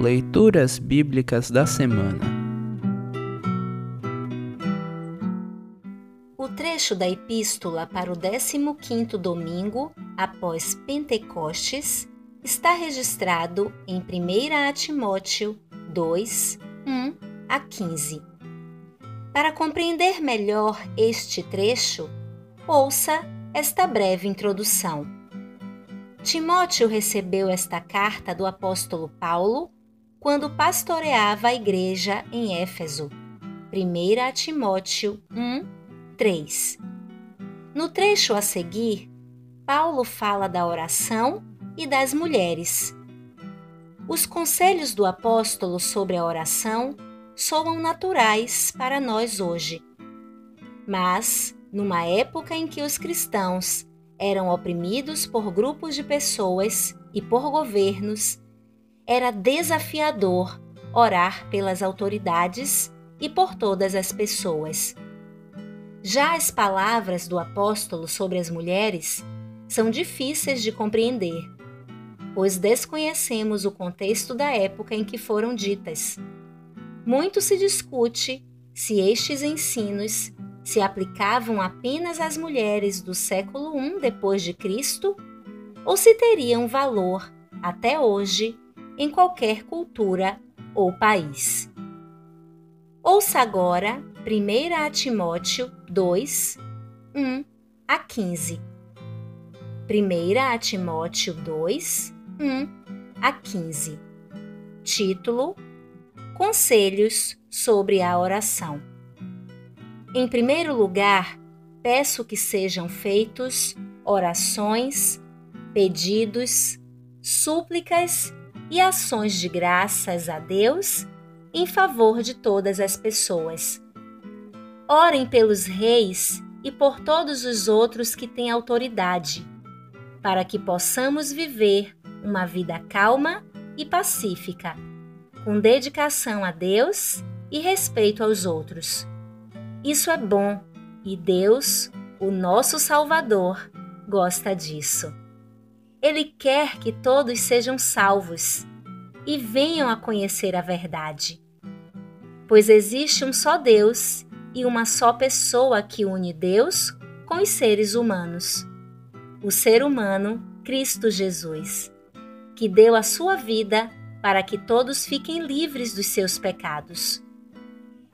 Leituras Bíblicas da Semana O trecho da epístola para o 15º domingo após Pentecostes está registrado em 1 Timóteo 2, 1 a 15. Para compreender melhor este trecho, ouça esta breve introdução. Timóteo recebeu esta carta do apóstolo Paulo quando pastoreava a igreja em Éfeso. 1 Timóteo 1, 3. No trecho a seguir, Paulo fala da oração e das mulheres. Os conselhos do apóstolo sobre a oração soam naturais para nós hoje. Mas, numa época em que os cristãos eram oprimidos por grupos de pessoas e por governos, era desafiador orar pelas autoridades e por todas as pessoas. Já as palavras do apóstolo sobre as mulheres são difíceis de compreender, pois desconhecemos o contexto da época em que foram ditas. Muito se discute se estes ensinos se aplicavam apenas às mulheres do século I depois de Cristo ou se teriam valor até hoje em qualquer cultura ou país. Ouça agora 1 Timóteo 2, 1 a 15. 1 Timóteo 2, 1 a 15. Título: Conselhos sobre a oração. Em primeiro lugar, peço que sejam feitos orações, pedidos, súplicas e ações de graças a Deus em favor de todas as pessoas. Orem pelos reis e por todos os outros que têm autoridade, para que possamos viver uma vida calma e pacífica, com dedicação a Deus e respeito aos outros. Isso é bom e Deus, o nosso Salvador, gosta disso. Ele quer que todos sejam salvos e venham a conhecer a verdade. Pois existe um só Deus e uma só pessoa que une Deus com os seres humanos. O ser humano, Cristo Jesus, que deu a sua vida para que todos fiquem livres dos seus pecados.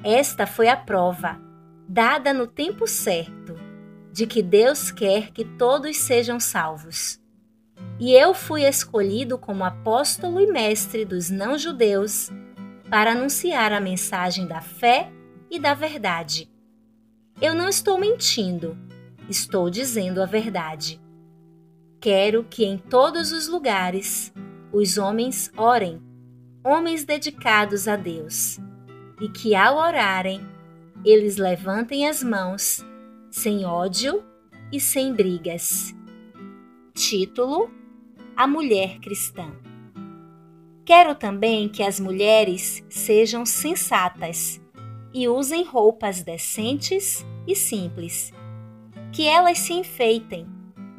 Esta foi a prova, dada no tempo certo, de que Deus quer que todos sejam salvos e eu fui escolhido como apóstolo e mestre dos não-judeus para anunciar a mensagem da fé e da verdade. Eu não estou mentindo, estou dizendo a verdade. Quero que em todos os lugares os homens orem, homens dedicados a Deus, e que ao orarem, eles levantem as mãos, sem ódio e sem brigas. Título a mulher cristã. Quero também que as mulheres sejam sensatas e usem roupas decentes e simples. Que elas se enfeitem,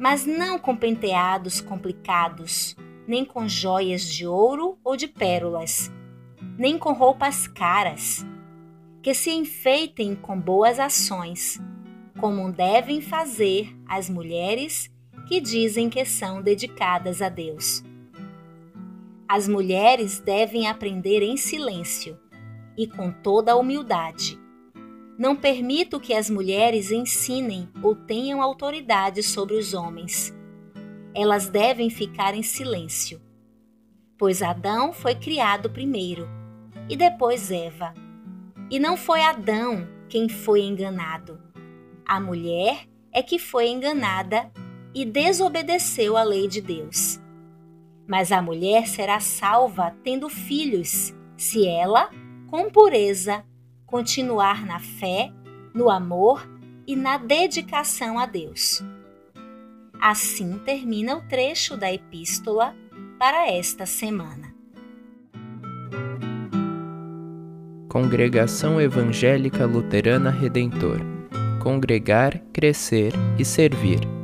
mas não com penteados complicados, nem com joias de ouro ou de pérolas, nem com roupas caras. Que se enfeitem com boas ações, como devem fazer as mulheres que dizem que são dedicadas a Deus. As mulheres devem aprender em silêncio e com toda a humildade. Não permito que as mulheres ensinem ou tenham autoridade sobre os homens. Elas devem ficar em silêncio, pois Adão foi criado primeiro e depois Eva. E não foi Adão quem foi enganado. A mulher é que foi enganada e desobedeceu à lei de Deus. Mas a mulher será salva tendo filhos, se ela, com pureza, continuar na fé, no amor e na dedicação a Deus. Assim termina o trecho da epístola para esta semana. Congregação Evangélica Luterana Redentor Congregar, Crescer e Servir.